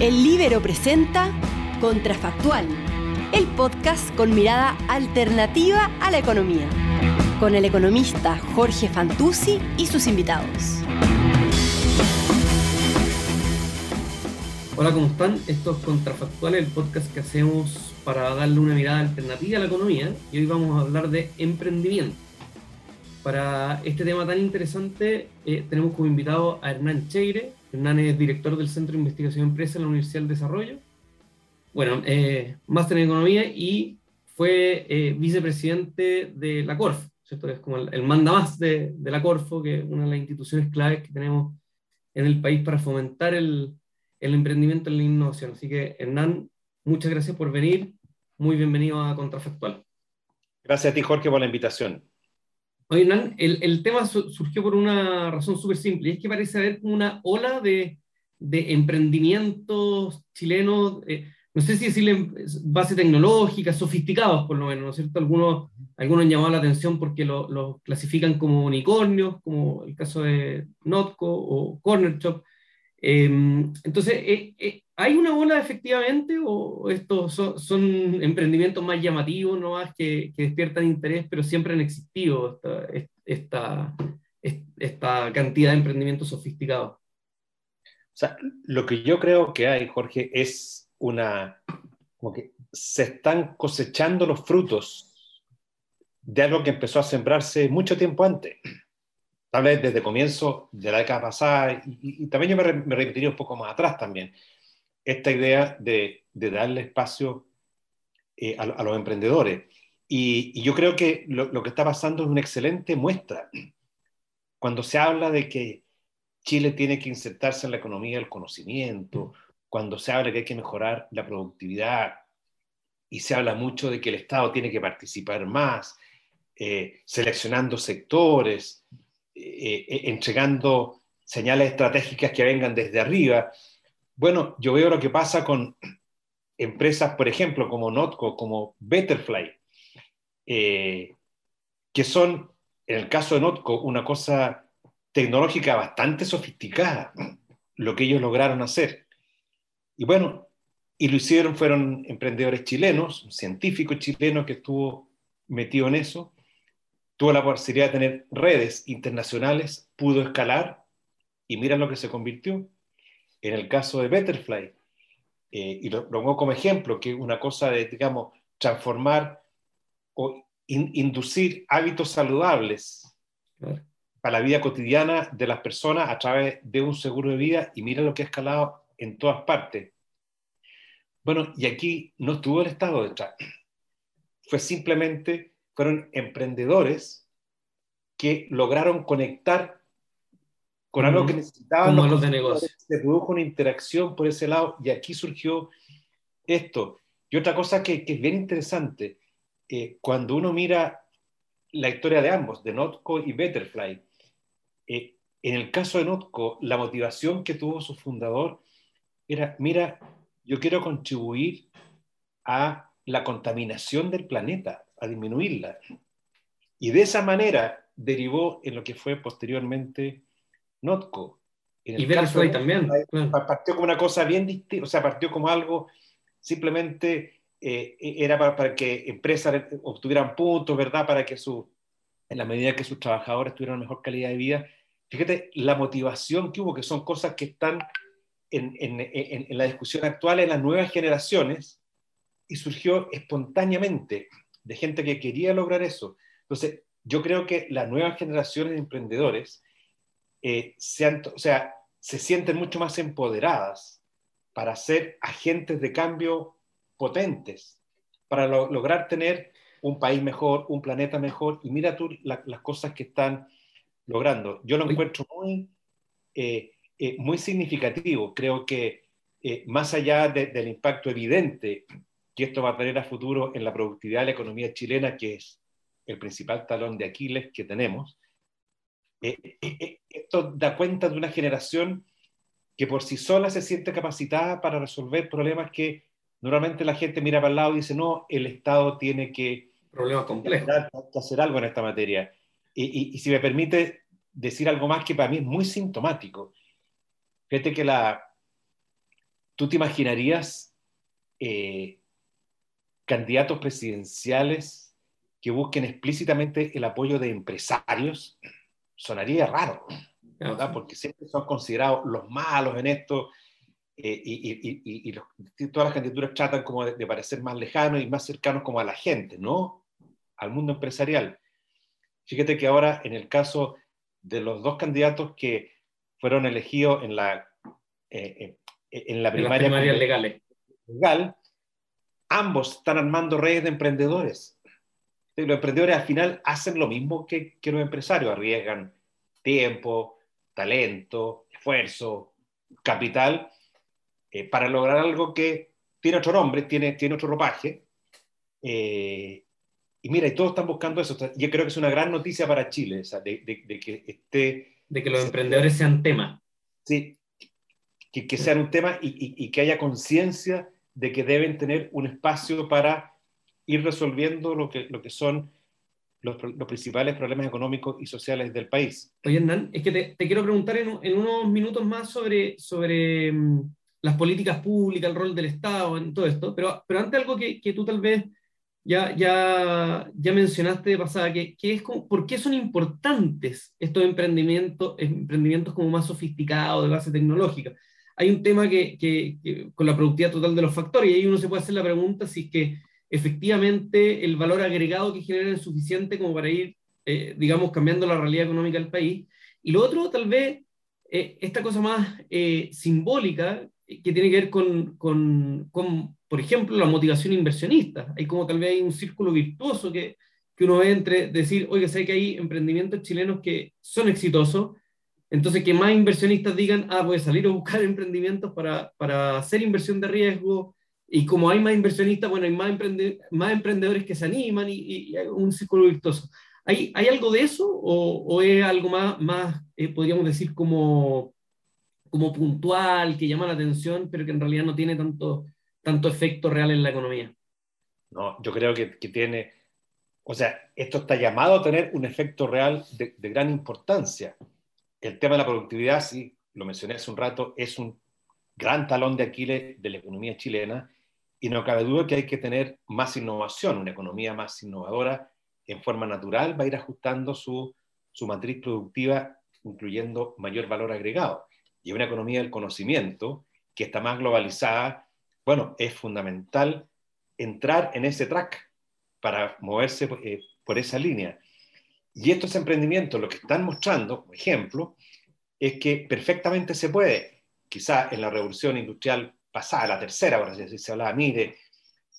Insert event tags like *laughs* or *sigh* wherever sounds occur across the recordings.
El Libero presenta Contrafactual, el podcast con mirada alternativa a la economía, con el economista Jorge Fantuzzi y sus invitados. Hola, ¿cómo están? Esto es Contrafactual, el podcast que hacemos para darle una mirada alternativa a la economía y hoy vamos a hablar de emprendimiento. Para este tema tan interesante eh, tenemos como invitado a Hernán Cheire. Hernán es director del Centro de Investigación de Empresa en la Universidad del Desarrollo. Bueno, eh, máster en Economía y fue eh, vicepresidente de la CORF, ¿cierto? Es como el, manda más de, la CORFO, que es una de las instituciones claves que tenemos en el país para fomentar el, el emprendimiento en la innovación. Así que, Hernán, muchas gracias por venir. Muy bienvenido a Contrafactual. Gracias a ti, Jorge, por la invitación. Oye, Hernán, el, el tema surgió por una razón súper simple, y es que parece haber una ola de, de emprendimientos chilenos, eh, no sé si decirle base tecnológica, sofisticados por lo menos, ¿no es cierto? Algunos, algunos han llamado la atención porque los lo clasifican como unicornios, como el caso de Notco o Corner Shop. Eh, entonces, eh, eh, ¿hay una ola efectivamente o estos son, son, emprendimientos más llamativos, no más que, que, despiertan interés, pero siempre han existido esta, esta, esta cantidad de emprendimientos sofisticados? O sea, lo que yo creo que hay, Jorge, es una, como que se están cosechando los frutos de algo que empezó a sembrarse mucho tiempo antes tal vez desde comienzo de la década pasada, y, y también yo me, me, repetiría un poco más atrás también, esta idea de, de darle espacio eh, a, a, los emprendedores. Y, y yo creo que lo, lo, que está pasando es una excelente muestra. Cuando se habla de que Chile tiene que insertarse en la economía del conocimiento, cuando se habla que hay que mejorar la productividad, y se habla mucho de que el Estado tiene que participar más, eh, seleccionando sectores, eh, eh, entregando señales estratégicas que vengan desde arriba. Bueno, yo veo lo que pasa con empresas, por ejemplo, como Notco, como Betterfly, eh, que son, en el caso de Notco, una cosa tecnológica bastante sofisticada, lo que ellos lograron hacer. Y bueno, y lo hicieron, fueron emprendedores chilenos, un científico chileno que estuvo metido en eso, tuvo la posibilidad de tener redes internacionales, pudo escalar y mira lo que se convirtió. En el caso de Betterfly, eh, y lo, pongo como ejemplo, que es una cosa de, digamos, transformar o in, inducir hábitos saludables claro. para la vida cotidiana de las personas a través de un seguro de vida y mira lo que ha escalado en todas partes. Bueno, y aquí no estuvo el Estado detrás. Fue simplemente fueron emprendedores que lograron conectar con algo que necesitaban los, los de negocio. Se produjo una interacción por ese lado y aquí surgió esto. Y otra cosa que, que es bien interesante, eh, cuando uno mira la historia de ambos, de Notco y Betterfly, eh, en el caso de Notco, la motivación que tuvo su fundador era, mira, yo quiero contribuir a la contaminación del planeta a disminuirla. Y de esa manera derivó en lo que fue posteriormente Notco. y Venezuela también. Partió como una cosa bien distinta, o sea, partió como algo simplemente eh, era para, para, que empresas obtuvieran puntos, ¿verdad? Para que su, en la medida que sus trabajadores tuvieran mejor calidad de vida. Fíjate la motivación que hubo, que son cosas que están en, en, en, en la discusión actual en las nuevas generaciones y surgió espontáneamente de gente que quería lograr eso. Entonces, yo creo que las nuevas generaciones de emprendedores eh, se, han, o sea, se sienten mucho más empoderadas para ser agentes de cambio potentes, para lo, lograr tener un país mejor, un planeta mejor, y mira tú la, las cosas que están logrando. Yo lo encuentro muy, eh, eh, muy significativo. Creo que eh, más allá de, del impacto evidente que esto va a tener a futuro en la productividad de la economía chilena, que es el principal talón de Aquiles que tenemos, eh, eh, eh, esto da cuenta de una generación que por sí sola se siente capacitada para resolver problemas que normalmente la gente mira para el lado y dice, no, el Estado tiene que, Problemas complejos. que hacer algo en esta materia. Y, y, y si me permite decir algo más que para mí es muy sintomático, fíjate que la, ¿tú te imaginarías eh, candidatos presidenciales que busquen explícitamente el apoyo de empresarios? Sonaría raro, ¿verdad? Porque siempre son considerados los malos en esto. Eh, y, todas las candidaturas tratan como de, de, parecer más lejanos y más cercanos como a la gente, ¿no? Al mundo empresarial. Fíjate que ahora en el caso de los dos candidatos que fueron elegidos en la, eh, eh, en la primaria legales. legal, ambos están armando redes de emprendedores. Los emprendedores al final hacen lo mismo que, que los empresarios, arriesgan tiempo, talento, esfuerzo, capital, eh, para lograr algo que tiene otro nombre, tiene, tiene otro ropaje. y mira, y todos están buscando eso. Yo creo que es una gran noticia para Chile, de, de, de, que esté de que los emprendedores sean tema. Sí, que, que sean un tema y, y, que haya conciencia de que deben tener un espacio para ir resolviendo lo que, lo que son los, los, principales problemas económicos y sociales del país. Oye, Hernán, es que te, te quiero preguntar en, en, unos minutos más sobre, sobre um, las políticas públicas, el rol del Estado, en todo esto, pero, pero antes algo que, que tú tal vez ya, ya, ya mencionaste de pasada, que, que es como, ¿por qué son importantes estos emprendimientos, emprendimientos como más sofisticados, de base tecnológica? Hay un tema que, que, con la productividad total de los factores, y ahí uno se puede hacer la pregunta si es que efectivamente el valor agregado que generan es suficiente como para ir, eh, digamos, cambiando la realidad económica del país. Y lo otro, tal vez, eh, esta cosa más eh, simbólica, que tiene que ver con, con, con por ejemplo, la motivación inversionista. Hay como tal vez hay un círculo virtuoso que, que uno ve entre decir, oye, sé que hay emprendimientos chilenos que son exitosos, entonces que más inversionistas digan, ah, voy a salir a buscar *laughs* emprendimientos para, para hacer inversión de riesgo, y como hay más inversionistas, bueno, hay más, emprende más emprendedores que se animan y, y, hay un círculo virtuoso. ¿Hay, ¿Hay algo de eso o, o es algo más, más eh, podríamos decir, como, como puntual, que llama la atención, pero que en realidad no tiene tanto, tanto efecto real en la economía. No, yo creo que, que tiene, o sea, esto está llamado a tener un efecto real de, de, gran importancia. El tema de la productividad, sí, lo mencioné hace un rato, es un gran talón de Aquiles de la economía chilena y no cabe duda que hay que tener más innovación, una economía más innovadora en forma natural va a ir ajustando su, su matriz productiva, incluyendo mayor valor agregado. Y una economía del conocimiento que está más globalizada bueno, es fundamental entrar en ese track para moverse eh, por esa línea. Y estos emprendimientos lo que están mostrando, por ejemplo, es que perfectamente se puede, quizá en la revolución industrial pasada, la tercera, ahora se hablaba, mire,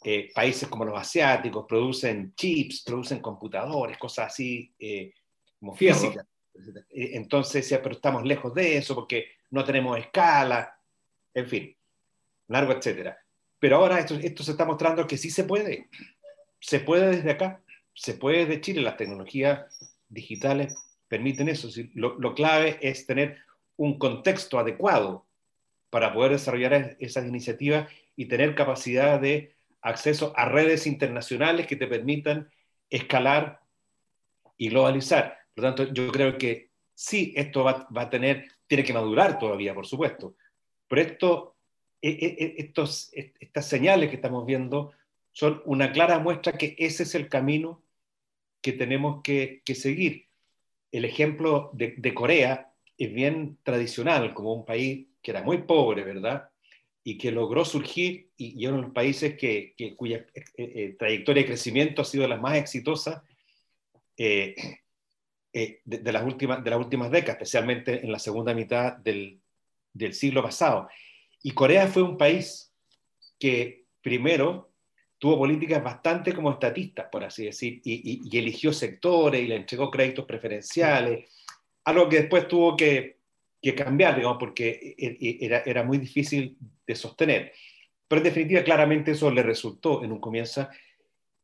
eh, países como los asiáticos producen chips, producen computadores, cosas así eh, como físicas. Entonces, pero estamos lejos de eso porque no tenemos escala, en fin largo, etcétera. Pero ahora esto, esto se está mostrando que sí se puede. Se puede desde acá, se puede desde Chile. Las tecnologías digitales permiten eso. Lo, clave es tener un contexto adecuado para poder desarrollar esas iniciativas y tener capacidad de acceso a redes internacionales que te permitan escalar y globalizar. Por lo tanto, yo creo que sí, esto va, va, a tener, tiene que madurar todavía, por supuesto, pero esto e, e, e, estos, estas señales que estamos viendo son una clara muestra que ese es el camino que tenemos que, seguir. El ejemplo de, de, Corea es bien tradicional, como un país que era muy pobre, ¿verdad? Y que logró surgir y, y uno de los países que, cuya eh, eh, trayectoria de crecimiento ha sido la más exitosa eh, eh, de, de, las últimas, de las últimas décadas, especialmente en la segunda mitad del, del siglo pasado. Y Corea fue un país que primero tuvo políticas bastante como estatistas, por así decir, y, y, y eligió sectores y le entregó créditos preferenciales, algo que después tuvo que, que cambiar, digamos, porque e, e, era, era, muy difícil de sostener. Pero en definitiva, claramente eso le resultó en un comienzo.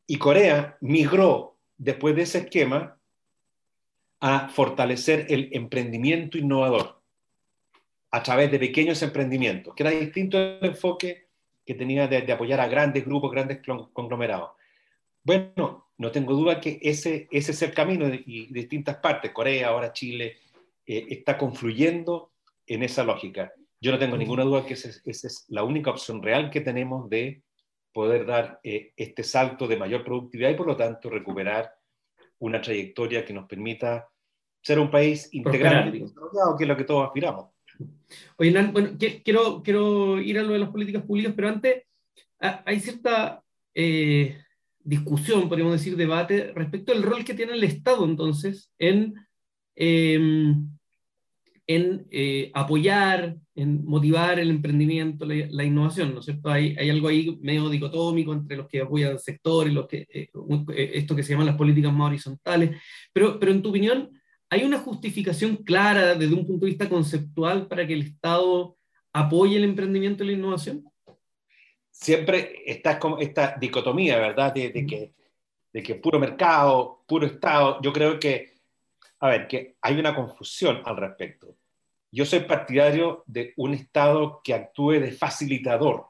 Y Corea migró después de ese esquema a fortalecer el emprendimiento innovador a través de pequeños emprendimientos, que era distinto el enfoque que tenía de, de apoyar a grandes grupos, grandes conglomerados. Bueno, no tengo duda que ese, ese es el camino y distintas partes, Corea, ahora Chile, eh, está confluyendo en esa lógica. yo no tengo ninguna duda que esa es, la única opción real que tenemos de poder dar eh, este salto de mayor productividad y por lo tanto recuperar una trayectoria que nos permita ser un país integral que es lo que todos aspiramos. Oye, Nan, bueno, quiero, quiero ir a lo de las políticas públicas, pero antes hay cierta eh, discusión, podríamos decir, debate respecto al rol que tiene el Estado entonces en, em, en eh, apoyar, en motivar el emprendimiento, la, innovación, ¿no es cierto? Hay, hay, algo ahí medio dicotómico entre los que apoyan el sector y los que, eh, esto que se llaman las políticas más horizontales, pero, pero en tu opinión, ¿hay una justificación clara desde un punto de vista conceptual para que el Estado apoye el emprendimiento y la innovación? siempre está esta dicotomía, ¿verdad? De, que, de que puro mercado, puro Estado. Yo creo que, a ver, que hay una confusión al respecto. Yo soy partidario de un Estado que actúe de facilitador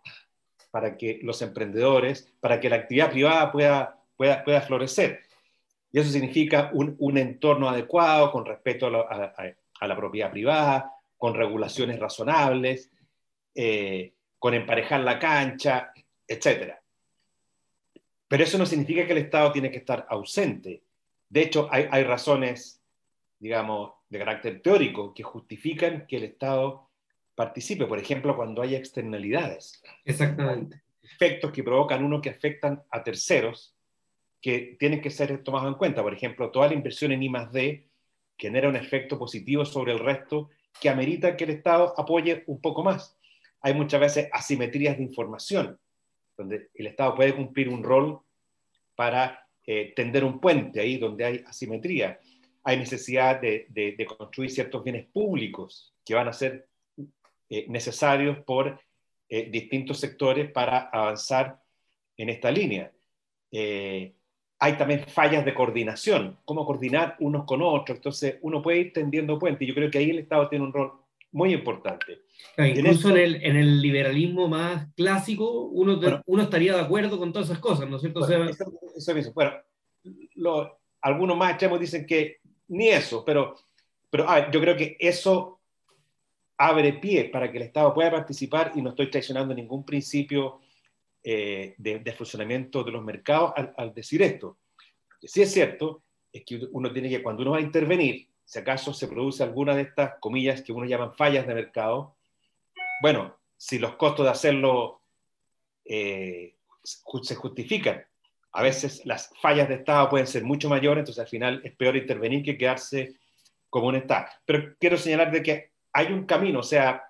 para que los emprendedores, para que la actividad privada pueda, pueda, pueda florecer. Y eso significa un, un entorno adecuado con respeto a, a, la propiedad privada, con regulaciones razonables, eh, con emparejar la cancha, etc. Pero eso no significa que el Estado tiene que estar ausente. De hecho, hay, hay razones, digamos, de carácter teórico que justifican que el Estado participe. Por ejemplo, cuando hay externalidades. Exactamente. Efectos que provocan uno que afectan a terceros que tienen que ser tomados en cuenta. Por ejemplo, toda la inversión en I D genera un efecto positivo sobre el resto que amerita que el Estado apoye un poco más hay muchas veces asimetrías de información, donde el Estado puede cumplir un rol para eh, tender un puente ahí donde hay asimetría. Hay necesidad de, construir ciertos bienes públicos que van a ser eh, necesarios por eh, distintos sectores para avanzar en esta línea. Hay también fallas de coordinación, cómo coordinar unos con otros, entonces uno puede ir tendiendo puentes. Yo creo que ahí el Estado tiene un rol muy importante. incluso en, el, en, el, liberalismo más clásico, uno, uno estaría de acuerdo con todas esas cosas, ¿no es cierto? Bueno, eso, mismo. bueno lo, algunos más extremos dicen que ni eso, pero, pero yo creo que eso abre pie para que el Estado pueda participar y no estoy traicionando ningún principio eh, de, funcionamiento de los mercados al, al decir esto. Lo que sí es cierto es que uno tiene que, cuando uno va a intervenir, si acaso se produce alguna de estas comillas que uno llaman fallas de mercado, bueno, si los costos de hacerlo eh, se justifican, a veces las fallas de Estado pueden ser mucho mayores, entonces al final es peor intervenir que quedarse como un Estado. Pero quiero señalar de que hay un camino, o sea,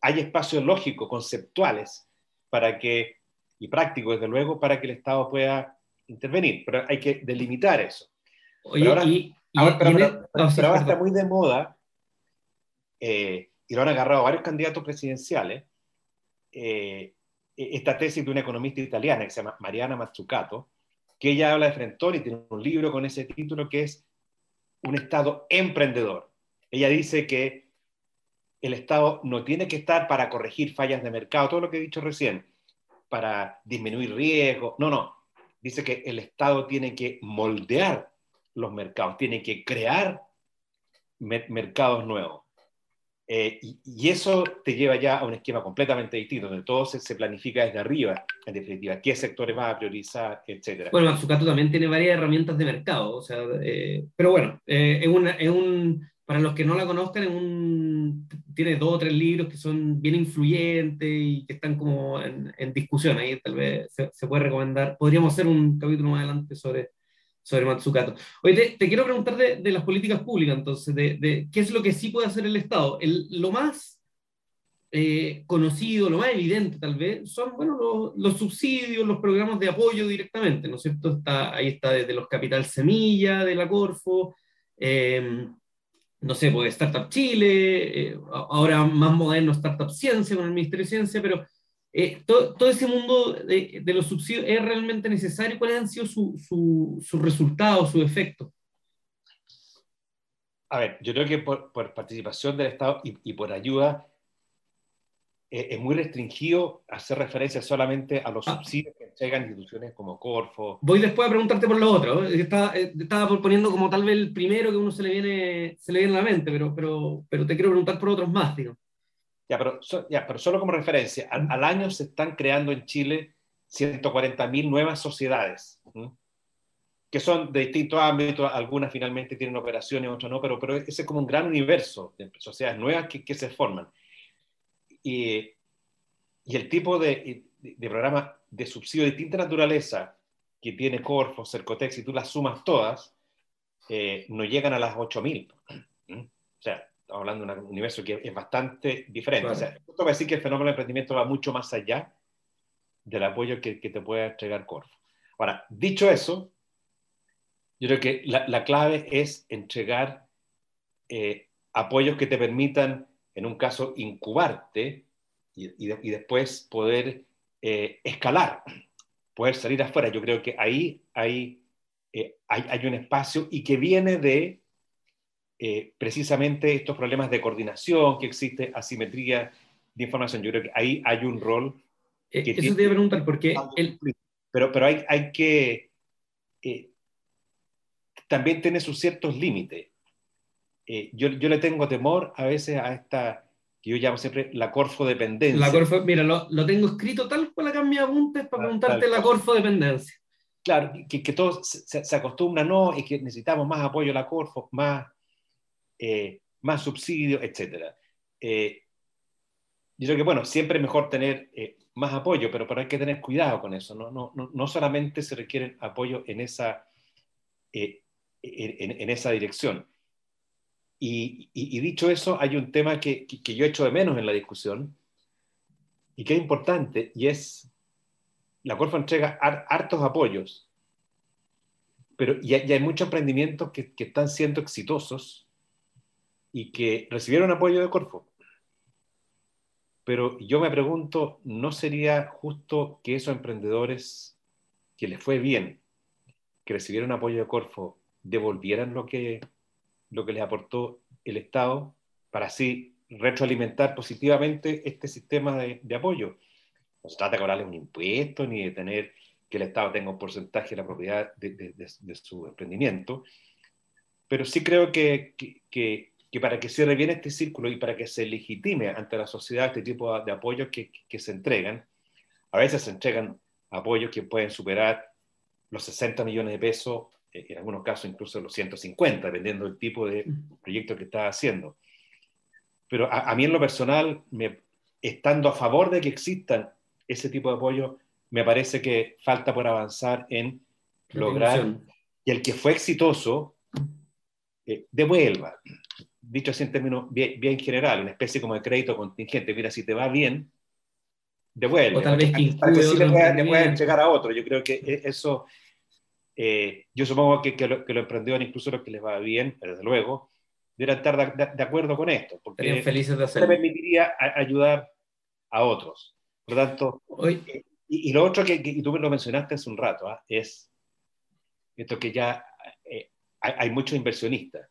hay espacios lógicos, conceptuales, para que, y prácticos desde luego, para que el Estado pueda intervenir, pero hay que delimitar eso. Oye, y, Ahora, pero, ahora está muy de moda, eh, y lo han agarrado varios candidatos presidenciales, eh, e-, esta tesis de una economista italiana que se llama Mariana Mazzucato, que ella habla de Frentón y tiene un libro con ese título que es Un Estado emprendedor. Ella dice que el Estado no tiene que estar para corregir fallas de mercado, todo lo que he dicho recién, para disminuir riesgos, no, no. Dice que el Estado tiene que moldear los mercados, tiene que crear mercados nuevos. Eh, y, eso te lleva ya a un esquema completamente distinto, donde todo se, planifica desde arriba, en definitiva, qué sectores va a priorizar, etc. Bueno, Mazzucato también tiene varias herramientas de mercado, o sea, eh, pero bueno, eh, es, un, para los que no la conozcan, es un, tiene dos o tres libros que son bien influyentes y que están como en, discusión, ahí tal vez se, puede recomendar, podríamos hacer un capítulo más adelante sobre, sobre Matsukato. Oye, te, quiero preguntar de, las políticas públicas, entonces, de, qué es lo que sí puede hacer el Estado. lo más eh, conocido, lo más evidente tal vez, son bueno, los, subsidios, los programas de apoyo directamente, ¿no es cierto? Está, ahí está desde los Capital Semilla de la Corfo, eh, no sé, pues Startup Chile, eh, ahora más moderno Startup Ciencia con el Ministerio de Ciencia, pero eh, todo, ese mundo de, los subsidios es realmente necesario? ¿Cuáles han sido sus su, su resultados, sus efectos? A ver, yo creo que por, participación del Estado y, por ayuda eh, es muy restringido hacer referencia solamente a los ah. subsidios que entregan instituciones como Corfo. Voy después a preguntarte por lo otro. Estaba, eh, estaba poniendo como tal vez el primero que uno se le viene, se le viene a la mente, pero, pero, pero te quiero preguntar por otros más, digo. Ya pero, ya, pero solo como referencia, al, año se están creando en Chile 140.000 nuevas sociedades, que son de distintos ámbitos, algunas finalmente tienen operaciones, otras no, pero, pero ese es como un gran universo de sociedades nuevas que, que se forman. Y, y el tipo de, de, programa de subsidio de distinta naturaleza que tiene Corfo, Cercotex, y tú las sumas todas, eh, no llegan a las 8.000. O sea, estamos hablando de un universo que es bastante diferente. O sea, esto va a decir que el fenómeno del emprendimiento va mucho más allá del apoyo que, que te puede entregar Corfo. Ahora, dicho eso, yo creo que la, la clave es entregar eh, apoyos que te permitan, en un caso, incubarte y, después poder eh, escalar, poder salir afuera. Yo creo que ahí hay, eh, hay, hay, un espacio y que viene de eh, precisamente estos problemas de coordinación que existe, asimetría de información. Yo creo que ahí hay un rol. Que Eso tiene, te iba a preguntar, porque. El... Pero, pero hay, hay que. también tiene sus ciertos límites. yo, yo le tengo temor a veces a esta yo llamo siempre la corfodependencia. La corfo, mira, lo, lo, tengo escrito tal cual acá en mi apuntes para ah, preguntarte la corfodependencia. Claro, que, que todos se, se, acostumbran, no, y que necesitamos más apoyo a la corfo, más, eh, más subsidio, etc. Eh, yo creo que, bueno, siempre es mejor tener eh, más apoyo, pero, pero hay que tener cuidado con eso. No, no, no, no solamente se requiere apoyo en esa, en, en esa dirección y, dicho eso, hay un tema que, que, yo echo de menos en la discusión y que es importante, y es, la Corfo entrega hartos apoyos, pero y hay, muchos emprendimientos que, que, están siendo exitosos y que recibieron apoyo de Corfo. Pero yo me pregunto, ¿no sería justo que esos emprendedores que les fue bien, que recibieron apoyo de Corfo, devolvieran lo que lo que les aportó el Estado para así retroalimentar positivamente este sistema de, apoyo. No se trata de cobrarles un impuesto ni de tener que el Estado tenga un porcentaje de la propiedad de, su emprendimiento, pero sí creo que, que, que, para que cierre bien este círculo y para que se legitime ante la sociedad este tipo de apoyos que, se entregan, a veces se entregan apoyos que pueden superar los 60 millones de pesos en algunos casos incluso los 150, dependiendo del tipo de proyecto que está haciendo. Pero a, mí en lo personal, me, estando a favor de que existan ese tipo de apoyo, me parece que falta por avanzar en lograr que el que fue exitoso eh, devuelva. Dicho así en términos bien, bien, general, una especie como de crédito contingente. Mira, si te va bien, devuelve. O tal vez que, que sí le pueda, entregar a otro. Yo creo que e, eso eh, yo supongo que, que, lo, que, emprendedores, incluso los que les va bien, desde luego, deberán estar de, acuerdo con esto, porque felices de hacerlo. permitiría ayudar a otros. Por lo tanto, Hoy... Eh, y, lo otro que, tú me lo mencionaste hace un rato, ¿ah? es esto que ya eh, hay, hay, muchos inversionistas.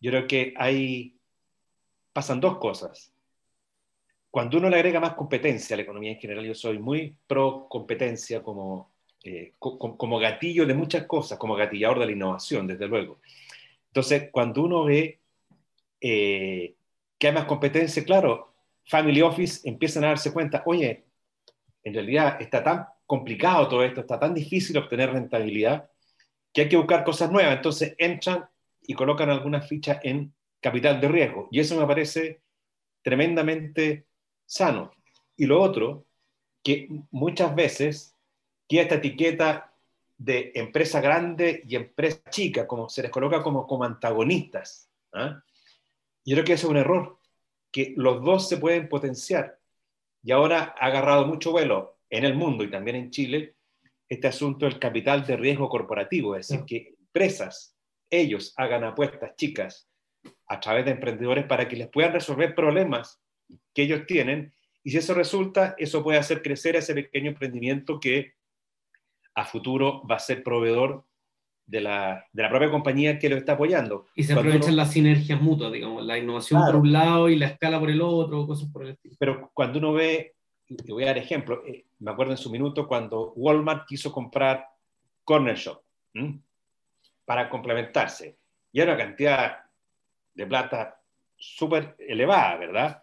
Yo creo que hay, pasan dos cosas. Cuando uno le agrega más competencia a la economía en general, yo soy muy pro competencia como eh, como gatillo de muchas cosas, como gatillador de la innovación, desde luego. Entonces, cuando uno ve eh, que hay más competencia, claro, Family Office empiezan a darse cuenta, oye, en realidad está tan complicado todo esto, está tan difícil obtener rentabilidad, que hay que buscar cosas nuevas. Entonces entran y colocan algunas fichas en capital de riesgo. Y eso me parece tremendamente sano. Y lo otro, que muchas veces que esta etiqueta de empresa grande y empresa chica, como se les coloca como, como antagonistas. ¿ah? Yo creo que eso es un error, que los dos se pueden potenciar. Y ahora ha agarrado mucho vuelo en el mundo y también en Chile este asunto del capital de riesgo corporativo, es decir, que empresas, ellos hagan apuestas chicas a través de emprendedores para que les puedan resolver problemas que ellos tienen. Y si eso resulta, eso puede hacer crecer ese pequeño emprendimiento que a futuro va a ser proveedor de la, de la propia compañía que lo está apoyando. Y se aprovechan las sinergias mutuas, digamos, la innovación por un lado y la escala por el otro, cosas por el estilo. Pero cuando uno ve, te voy a dar ejemplo, eh, me acuerdo en su minuto cuando Walmart quiso comprar Corner Shop para complementarse. Y era una cantidad de plata súper elevada, ¿verdad?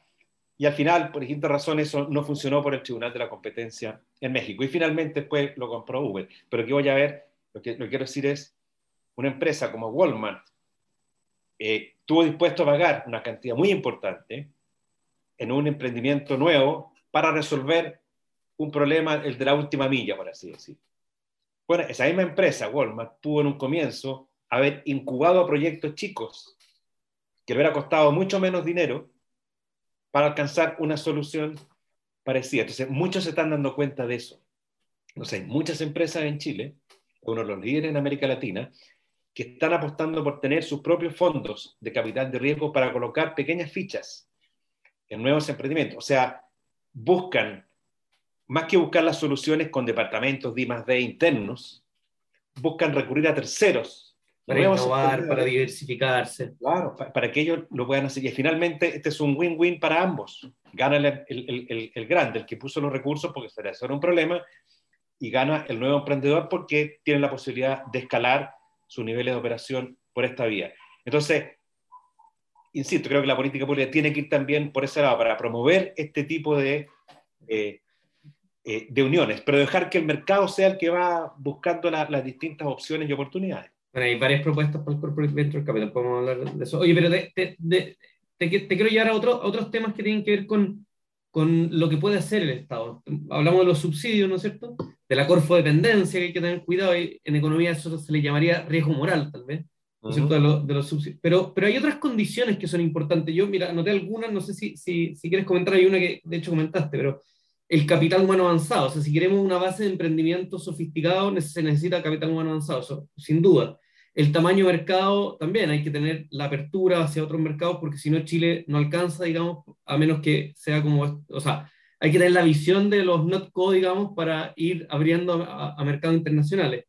Y al final, por distintas razones, eso no funcionó por el Tribunal de la Competencia en México. Y finalmente después lo compró Uber. Pero aquí voy a ver, lo que, que quiero decir es, una empresa como Walmart eh, dispuesto a pagar una cantidad muy importante en un emprendimiento nuevo para resolver un problema, el de la última milla, por así decir. Bueno, esa misma empresa, Walmart, pudo en un comienzo haber incubado proyectos chicos que le hubiera costado mucho menos dinero para alcanzar una solución parecida. Entonces, muchos se están dando cuenta de eso. No sé, muchas empresas en Chile, uno de los líderes en América Latina, que están apostando por tener sus propios fondos de capital de riesgo para colocar pequeñas fichas en nuevos emprendimientos. O sea, buscan, más que buscar las soluciones con departamentos de de internos, buscan recurrir a terceros. Para innovar, para diversificarse. Claro, para, que ellos lo puedan hacer. Y finalmente, este es un win-win para ambos. Gana el, el, el, grande, el que puso los recursos porque se le hace un problema, y gana el nuevo emprendedor porque tiene la posibilidad de escalar sus niveles de operación por esta vía. Entonces, insisto, creo que la política pública tiene que ir también por ese lado para promover este tipo de, eh, eh, de uniones, pero dejar que el mercado sea el que va buscando las distintas opciones y oportunidades. Bueno, hay varias propuestas para el Corporate Venture Capital, podemos hablar de eso. Oye, pero te, te, quiero llevar a, otro, otros temas que tienen que ver con, con lo que puede hacer el Estado. Hablamos de los subsidios, ¿no es cierto? De la corfodependencia, que hay que tener cuidado, y en economía eso se le llamaría riesgo moral, tal vez, ¿no es cierto? De, los subsidios. Pero, pero hay otras condiciones que son importantes. Yo, mira, anoté algunas, no sé si, si, si quieres comentar, hay una que de hecho comentaste, pero el capital humano avanzado, o sea, si queremos una base de emprendimiento sofisticado, se necesita capital humano avanzado, eso, sin duda. El tamaño de mercado también, hay que tener la apertura hacia otros mercados, porque si no Chile no alcanza, digamos, a menos que sea como, o sea, hay que tener la visión de los NotCo, digamos, para ir abriendo a, mercados internacionales.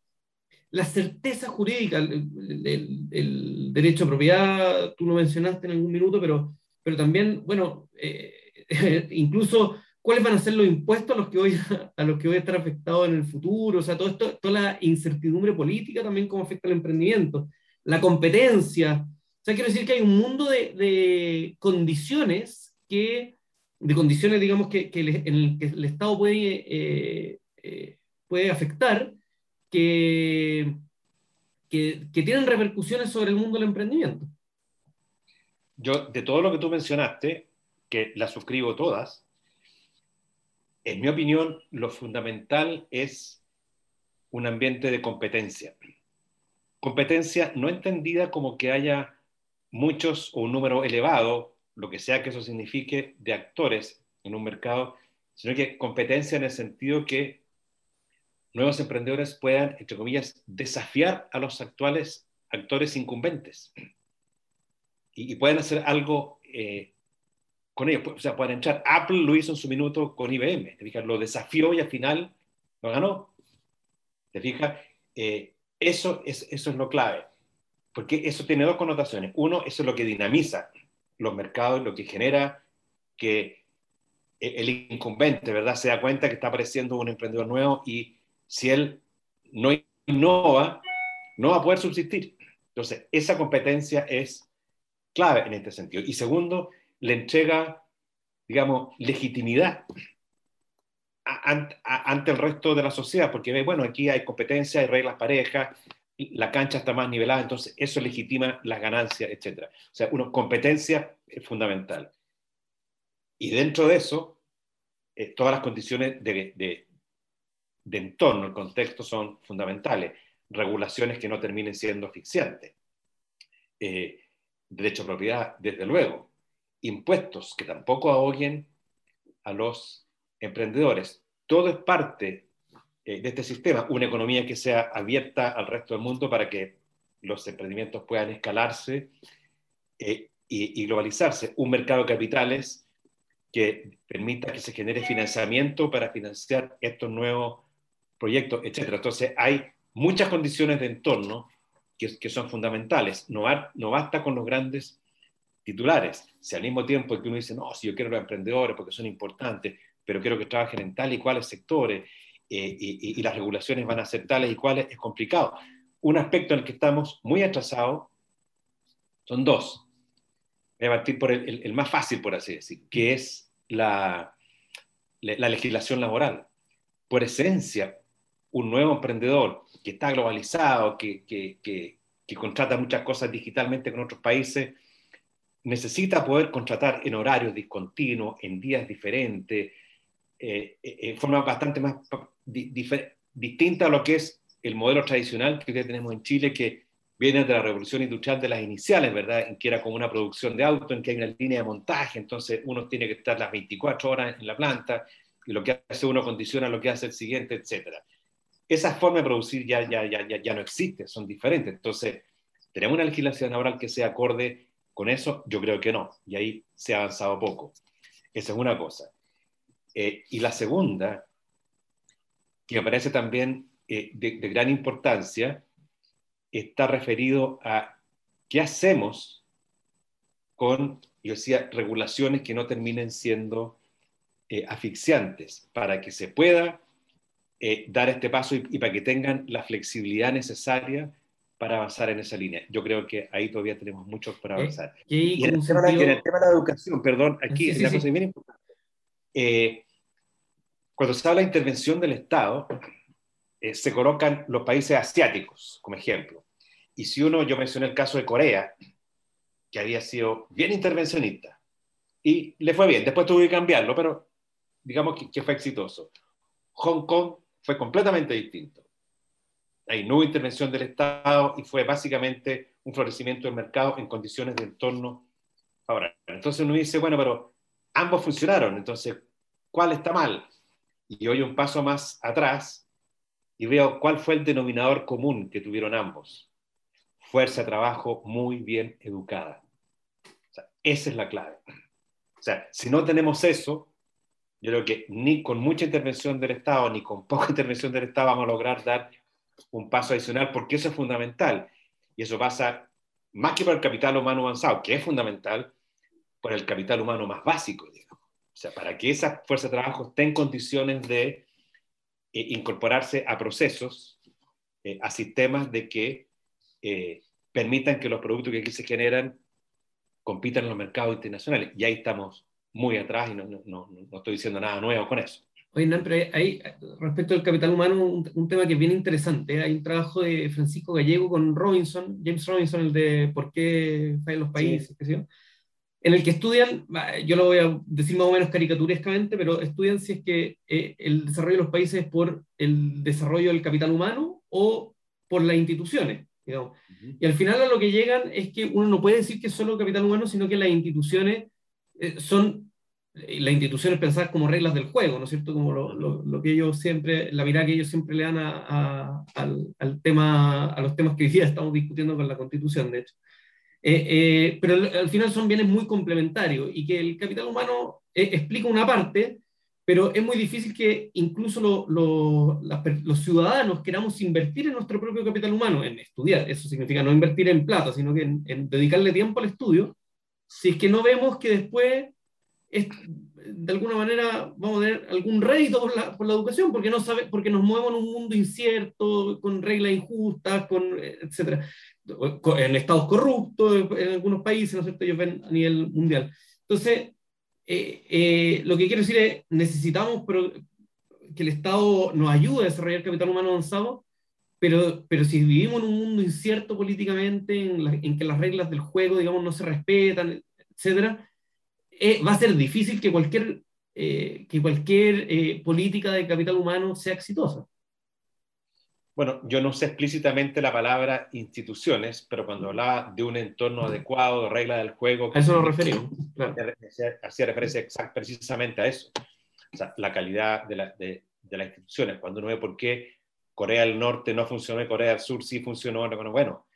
La certeza jurídica, el, derecho a propiedad, tú lo mencionaste en algún minuto, pero, pero también, bueno, eh, *laughs* incluso cuáles van a ser los impuestos a los que voy a, los que voy a estar afectado en el futuro, o sea, todo esto, toda la incertidumbre política también cómo afecta el emprendimiento, la competencia. O sea, quiero decir que hay un mundo de, de condiciones que, de condiciones, digamos, que, que en el que el Estado puede, eh, eh, puede afectar, que, que, que tienen repercusiones sobre el mundo del emprendimiento. Yo, de todo lo que tú mencionaste, que las suscribo todas, en mi opinión, lo fundamental es un ambiente de competencia. Competencia no entendida como que haya muchos o un número elevado, lo que sea que eso signifique, de actores en un mercado, sino que competencia en el sentido que nuevos emprendedores puedan, entre comillas, desafiar a los actuales actores incumbentes y, puedan hacer algo eh, con ellos. O sea, pueden entrar. Apple lo hizo en su minuto con IBM. ¿Te fijas? Lo desafió y al final lo ganó. ¿Te fijas? Eh, eso, es, eso es lo clave. Porque eso tiene dos connotaciones. Uno, eso es lo que dinamiza los mercados, lo que genera que el incumbente, ¿verdad? Se da cuenta que está apareciendo un emprendedor nuevo y si él no innova, no va a poder subsistir. Entonces, esa competencia es clave en este sentido. Y segundo, le entrega, digamos, legitimidad ante el resto de la sociedad, porque ve, bueno, aquí hay competencia, hay reglas parejas, la cancha está más nivelada, entonces eso legitima las ganancias, etc. O sea, una competencia es fundamental. Y dentro de eso, eh, todas las condiciones de, de, entorno, el contexto son fundamentales. Regulaciones que no terminen siendo asfixiantes. Eh, derecho a propiedad, desde luego impuestos que tampoco ahoguen a los emprendedores. Todo es parte eh, de este sistema, una economía que sea abierta al resto del mundo para que los emprendimientos puedan escalarse eh, y, globalizarse. Un mercado de capitales que permita que se genere financiamiento para financiar estos nuevos proyectos, etc. Entonces, hay muchas condiciones de entorno que, son fundamentales. No basta con los grandes titulares. Si al mismo tiempo que uno dice, no, si yo quiero los emprendedores porque son importantes, pero quiero que trabajen en tales y cuales sectores eh, y, las regulaciones van a ser tales y cuales, es complicado. Un aspecto en el que estamos muy atrasados son dos. Voy a partir por el, más fácil, por así decir, que es la, la legislación laboral. Por esencia, un nuevo emprendedor que está globalizado, que, que, que, que, contrata muchas cosas digitalmente con otros países, necesita poder contratar en horarios discontinuos, en días diferentes, eh, eh en forma bastante más distinta a lo que es el modelo tradicional que hoy tenemos en Chile, que viene de la revolución industrial de las iniciales, ¿verdad? En que era como una producción de auto, en que hay una línea de montaje, entonces uno tiene que estar las 24 horas en la planta, y lo que hace uno condiciona lo que hace el siguiente, etcétera. Esa forma de producir ya, ya, ya, ya, ya no existe, son diferentes. Entonces, ¿tenemos una legislación laboral que sea acorde con eso? Yo creo que no, y ahí se ha avanzado poco. Esa es una cosa. Eh, y la segunda, que me parece también eh, de, gran importancia, está referido a qué hacemos con, yo decía, regulaciones que no terminen siendo eh, asfixiantes para que se pueda dar este paso y, para que tengan la flexibilidad necesaria para avanzar en esa línea. Yo creo que ahí todavía tenemos mucho para avanzar. ¿Qué, y en el, tema, en el, tema, de la educación, perdón, aquí sí, sí, una sí. cosa bien importante. Eh, cuando se habla de intervención del Estado, eh, se colocan los países asiáticos como ejemplo. Y si uno, yo mencioné el caso de Corea, que había sido bien intervencionista, y le fue bien, después tuvo que cambiarlo, pero digamos que, que fue exitoso. Hong Kong fue completamente distinto. Ahí no hubo intervención del Estado y fue básicamente un florecimiento del mercado en condiciones de entorno favorable. Entonces uno dice, bueno, pero ambos funcionaron, entonces, ¿cuál está mal? Y hoy un paso más atrás y veo cuál fue el denominador común que tuvieron ambos. Fuerza de trabajo muy bien educada. O esa es la clave. O sea, si no tenemos eso, yo creo que ni con mucha intervención del Estado, ni con poca *laughs* intervención del Estado vamos a lograr dar un paso adicional, porque eso es fundamental. Y eso pasa más que por el capital humano avanzado, que es fundamental, por el capital humano más básico, digamos. O sea, para que esa fuerza de trabajo esté en condiciones de eh, incorporarse a procesos, eh, a sistemas de que eh, permitan que los productos que aquí se generan compitan en los mercados internacionales. Y ahí estamos muy atrás y no, no, no, no estoy diciendo nada nuevo con eso. Oye, no, pero hay, respecto al capital humano, un, un, tema que es bien interesante. Hay un trabajo de Francisco Gallego con Robinson, James Robinson, el de por qué fallan los países, sí. ¿sí? en el que estudian, yo lo voy a decir más o menos caricaturescamente, pero estudian si es que eh, el desarrollo de los países es por el desarrollo del capital humano o por las instituciones. Digamos. Uh -huh. Y al final a lo que llegan es que uno no puede decir que es solo capital humano, sino que las instituciones eh, son las instituciones pensadas como reglas del juego, ¿no es cierto? Como lo, lo, lo que ellos siempre, la mirada que ellos siempre le dan a, a, al, al, tema, a los temas que hoy día estamos discutiendo con la Constitución, de hecho. Eh, eh, pero al, al, final son bienes muy complementarios y que el capital humano eh, explica una parte, pero es muy difícil que incluso lo, lo, las, los ciudadanos queramos invertir en nuestro propio capital humano, en estudiar. Eso significa no invertir en plata, sino que en, en dedicarle tiempo al estudio, si es que no vemos que después es, de alguna manera vamos a tener algún rédito por la, por la, educación, porque, no sabe, porque nos movemos en un mundo incierto, con reglas injustas, con, etcétera, en estados corruptos en algunos países, ¿no es cierto? Ellos ven a nivel mundial. Entonces, eh, eh, lo que quiero decir es, necesitamos que el Estado nos ayude a desarrollar capital humano avanzado, pero, pero si vivimos en un mundo incierto políticamente, en, la, en que las reglas del juego, digamos, no se respetan, etcétera, eh, va a ser difícil que cualquier, eh, que cualquier eh, política de capital humano sea exitosa. Bueno, yo no sé explícitamente la palabra instituciones, pero cuando hablaba de un entorno adecuado, de regla del juego... A eso nos referimos. Claro. Hacía referencia exact, precisamente a eso. O sea, la calidad de, la, de, de, las instituciones. Cuando uno ve por qué Corea del Norte no funcionó y Corea del Sur sí funcionó, bueno, bueno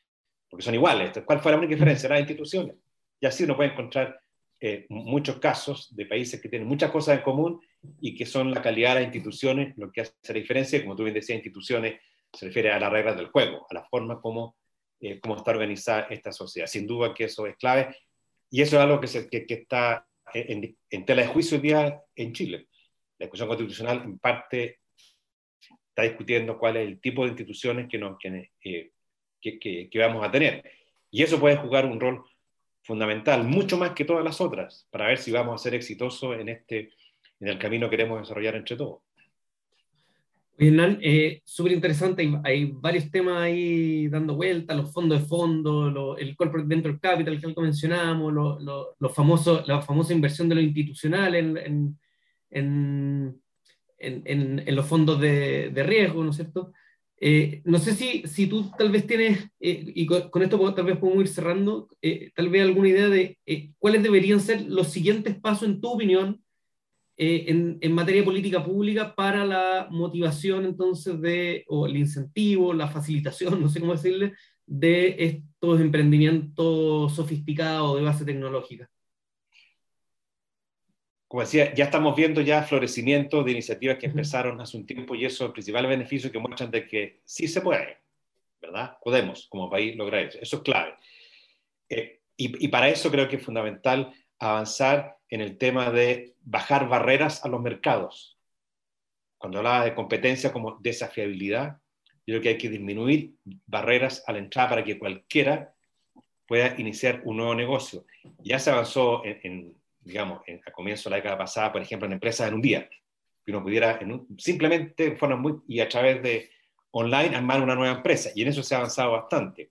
porque son iguales. ¿Cuál fue la única diferencia? Las instituciones. Y así uno puede encontrar eh, muchos casos de países que tienen muchas cosas en común y que son la calidad de las instituciones lo que hace la diferencia. Como tú bien decías, instituciones se refiere a las reglas del juego, a la forma como, eh, cómo está organizada esta sociedad. Sin duda que eso es clave y eso es algo que, se, que, que está en, en, tela de juicio hoy día en Chile. La discusión constitucional en parte está discutiendo cuál es el tipo de instituciones que, nos, que, eh, que, que vamos a tener. Y eso puede jugar un rol fundamental, mucho más que todas las otras, para ver si vamos a ser exitosos en, este, en el camino que queremos desarrollar entre todos. Hernán, eh, súper interesante, hay, varios temas ahí dando vuelta, los fondos de fondo, el corporate venture capital que algo mencionamos, lo, lo, famoso, la famosa inversión de lo institucional en, en, en, en los fondos de, de, riesgo, ¿no es cierto? Eh, no sé si, si tú tal vez tienes, eh, y con, esto tal vez podemos ir cerrando, tal vez alguna idea de cuáles deberían ser los siguientes pasos, en tu opinión, eh, en, en, materia política pública para la motivación entonces de, o el incentivo, la facilitación, *laughs* no sé cómo decirle, de estos emprendimientos sofisticados de base tecnológica? Como decía, ya estamos viendo ya florecimiento de iniciativas que empezaron hace un tiempo y eso es el principal beneficio que muestran de que sí se puede, ¿verdad? Podemos como país lograr eso. Eso es clave. Eh, y, y para eso creo que es fundamental avanzar en el tema de bajar barreras a los mercados. Cuando hablaba de competencia como desafiabilidad, yo creo que hay que disminuir barreras a la entrada para que cualquiera pueda iniciar un nuevo negocio. Ya se avanzó en, digamos, a comienzo de la década pasada, por ejemplo, en empresas en un día, que uno pudiera en simplemente forma muy, y a través de online armar una nueva empresa, y en eso se ha avanzado bastante.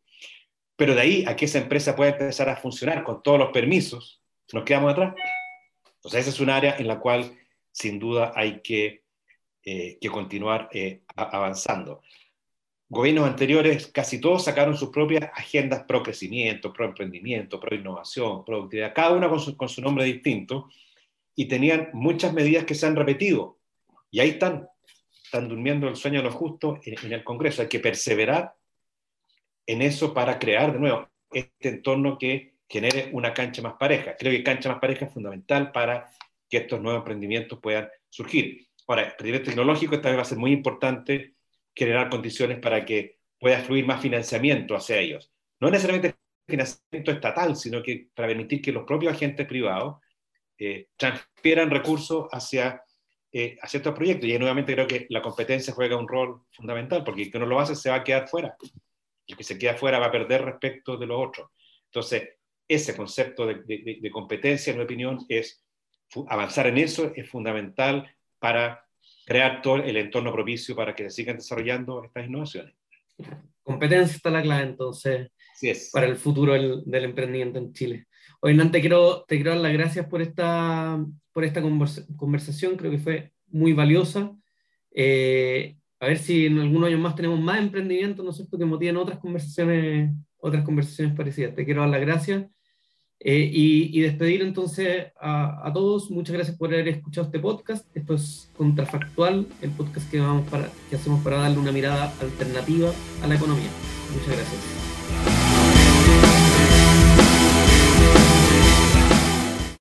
Pero de ahí a que esa empresa pueda empezar a funcionar con todos los permisos, nos quedamos atrás. Entonces, esa es un área en la cual sin duda hay que, eh, que continuar eh, avanzando. Gobiernos anteriores casi todos sacaron sus propias agendas pro crecimiento, pro emprendimiento, pro innovación, productividad, cada una con su, nombre distinto, y tenían muchas medidas que se han repetido. Y ahí están, están durmiendo el sueño de los justos en, el Congreso. Hay que perseverar en eso para crear de nuevo este entorno que genere una cancha más pareja. Creo que cancha más pareja es fundamental para que estos nuevos emprendimientos puedan surgir. Ahora, a nivel tecnológico, esta vez va a ser muy importante generar condiciones para que pueda fluir más financiamiento hacia ellos. No necesariamente financiamiento estatal, sino que para permitir que los propios agentes privados eh, transfieran recursos hacia, eh, hacia estos proyectos. Y nuevamente creo que la competencia juega un rol fundamental, porque el que no lo hace se va a quedar fuera. El que se queda fuera va a perder respecto de los otros. Entonces, ese concepto de, competencia, en mi opinión, es avanzar en eso es fundamental para crear todo el entorno propicio para que se sigan desarrollando estas innovaciones. Competencia está la clave, entonces, para el futuro del, emprendimiento en Chile. Hoy, Nan, te quiero, te quiero dar las gracias por esta, por esta conversación, creo que fue muy valiosa. Eh, a ver si en algunos años más tenemos más emprendimiento, ¿no es cierto?, que motiven otras conversaciones, otras conversaciones parecidas. Te quiero dar las gracias eh, y, despedir entonces a, todos. Muchas gracias por haber escuchado este podcast. Esto es Contrafactual, el podcast que, vamos para, que hacemos para darle una mirada alternativa a la economía. Muchas gracias.